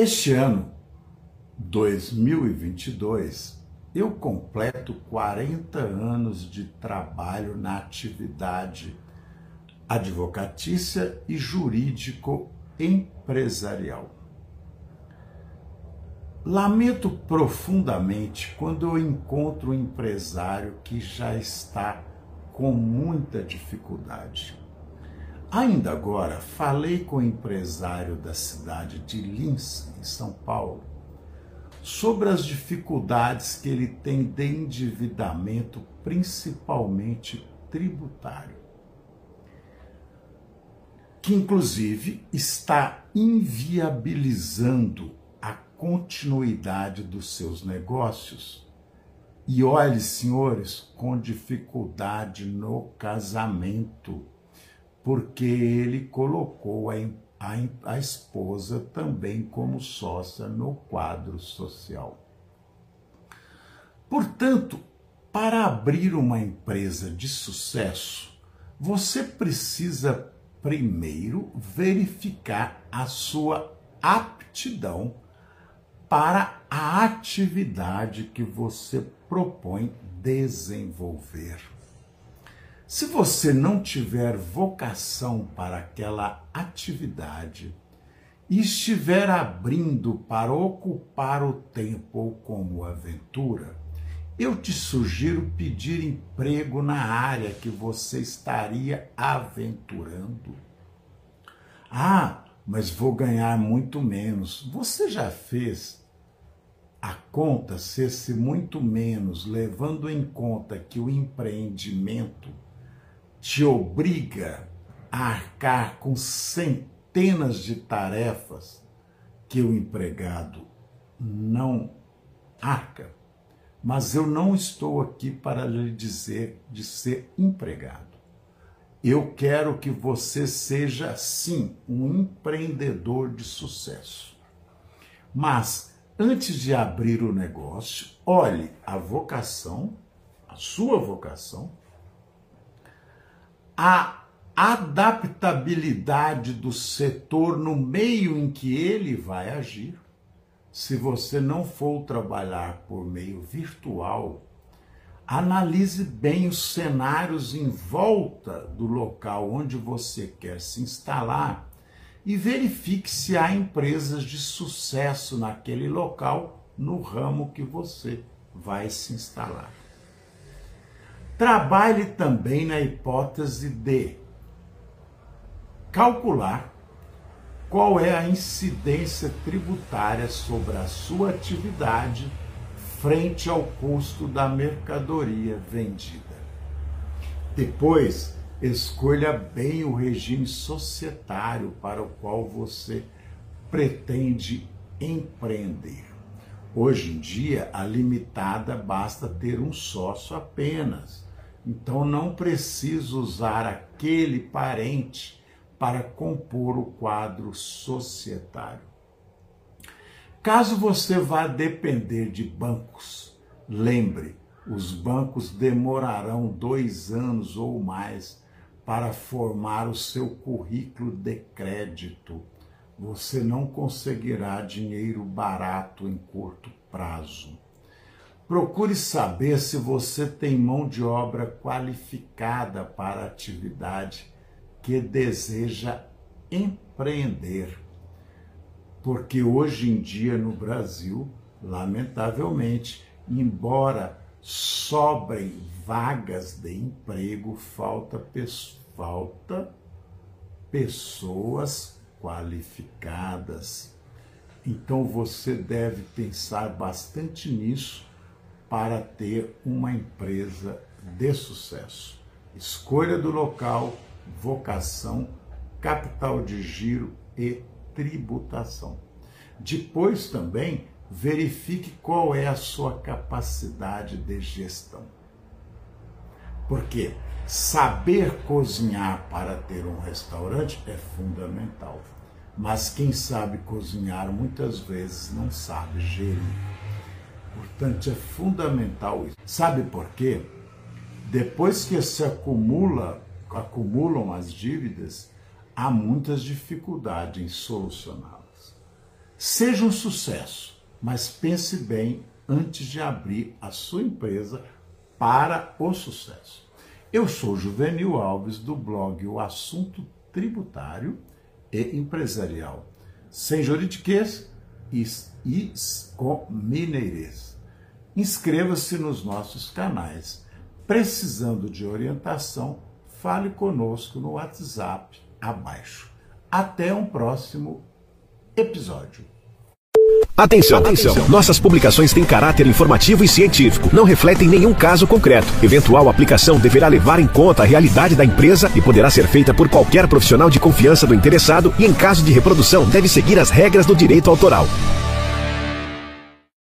Este ano, 2022, eu completo 40 anos de trabalho na atividade advocatícia e jurídico-empresarial. Lamento profundamente quando eu encontro um empresário que já está com muita dificuldade Ainda agora, falei com o empresário da cidade de Lins, em São Paulo, sobre as dificuldades que ele tem de endividamento, principalmente tributário, que inclusive está inviabilizando a continuidade dos seus negócios. E olhe, senhores, com dificuldade no casamento porque ele colocou a, a, a esposa também como sócia no quadro social. Portanto, para abrir uma empresa de sucesso, você precisa primeiro verificar a sua aptidão para a atividade que você propõe desenvolver. Se você não tiver vocação para aquela atividade e estiver abrindo para ocupar o tempo como aventura, eu te sugiro pedir emprego na área que você estaria aventurando. Ah, mas vou ganhar muito menos. Você já fez a conta se muito menos, levando em conta que o empreendimento te obriga a arcar com centenas de tarefas que o empregado não arca. Mas eu não estou aqui para lhe dizer de ser empregado. Eu quero que você seja, sim, um empreendedor de sucesso. Mas, antes de abrir o negócio, olhe a vocação, a sua vocação, a adaptabilidade do setor no meio em que ele vai agir. Se você não for trabalhar por meio virtual, analise bem os cenários em volta do local onde você quer se instalar e verifique se há empresas de sucesso naquele local no ramo que você vai se instalar. Trabalhe também na hipótese de calcular qual é a incidência tributária sobre a sua atividade frente ao custo da mercadoria vendida. Depois, escolha bem o regime societário para o qual você pretende empreender. Hoje em dia, a limitada basta ter um sócio apenas então não preciso usar aquele parente para compor o quadro societário. Caso você vá depender de bancos, lembre, os bancos demorarão dois anos ou mais para formar o seu currículo de crédito. Você não conseguirá dinheiro barato em curto prazo. Procure saber se você tem mão de obra qualificada para a atividade que deseja empreender. Porque hoje em dia no Brasil, lamentavelmente, embora sobrem vagas de emprego, falta, falta pessoas qualificadas. Então você deve pensar bastante nisso para ter uma empresa de sucesso. Escolha do local, vocação, capital de giro e tributação. Depois também verifique qual é a sua capacidade de gestão. Porque saber cozinhar para ter um restaurante é fundamental. Mas quem sabe cozinhar muitas vezes não sabe gerir. Portanto, é fundamental. Sabe por quê? Depois que se acumula, acumulam as dívidas, há muitas dificuldades em solucioná-las. Seja um sucesso, mas pense bem antes de abrir a sua empresa para o sucesso. Eu sou Juvenil Alves do blog O Assunto Tributário e Empresarial, sem juridiquês e, e com mineirês. Inscreva-se nos nossos canais. Precisando de orientação, fale conosco no WhatsApp abaixo. Até um próximo episódio. Atenção, atenção. Nossas publicações têm caráter informativo e científico. Não refletem nenhum caso concreto. Eventual aplicação deverá levar em conta a realidade da empresa e poderá ser feita por qualquer profissional de confiança do interessado e, em caso de reprodução, deve seguir as regras do direito autoral.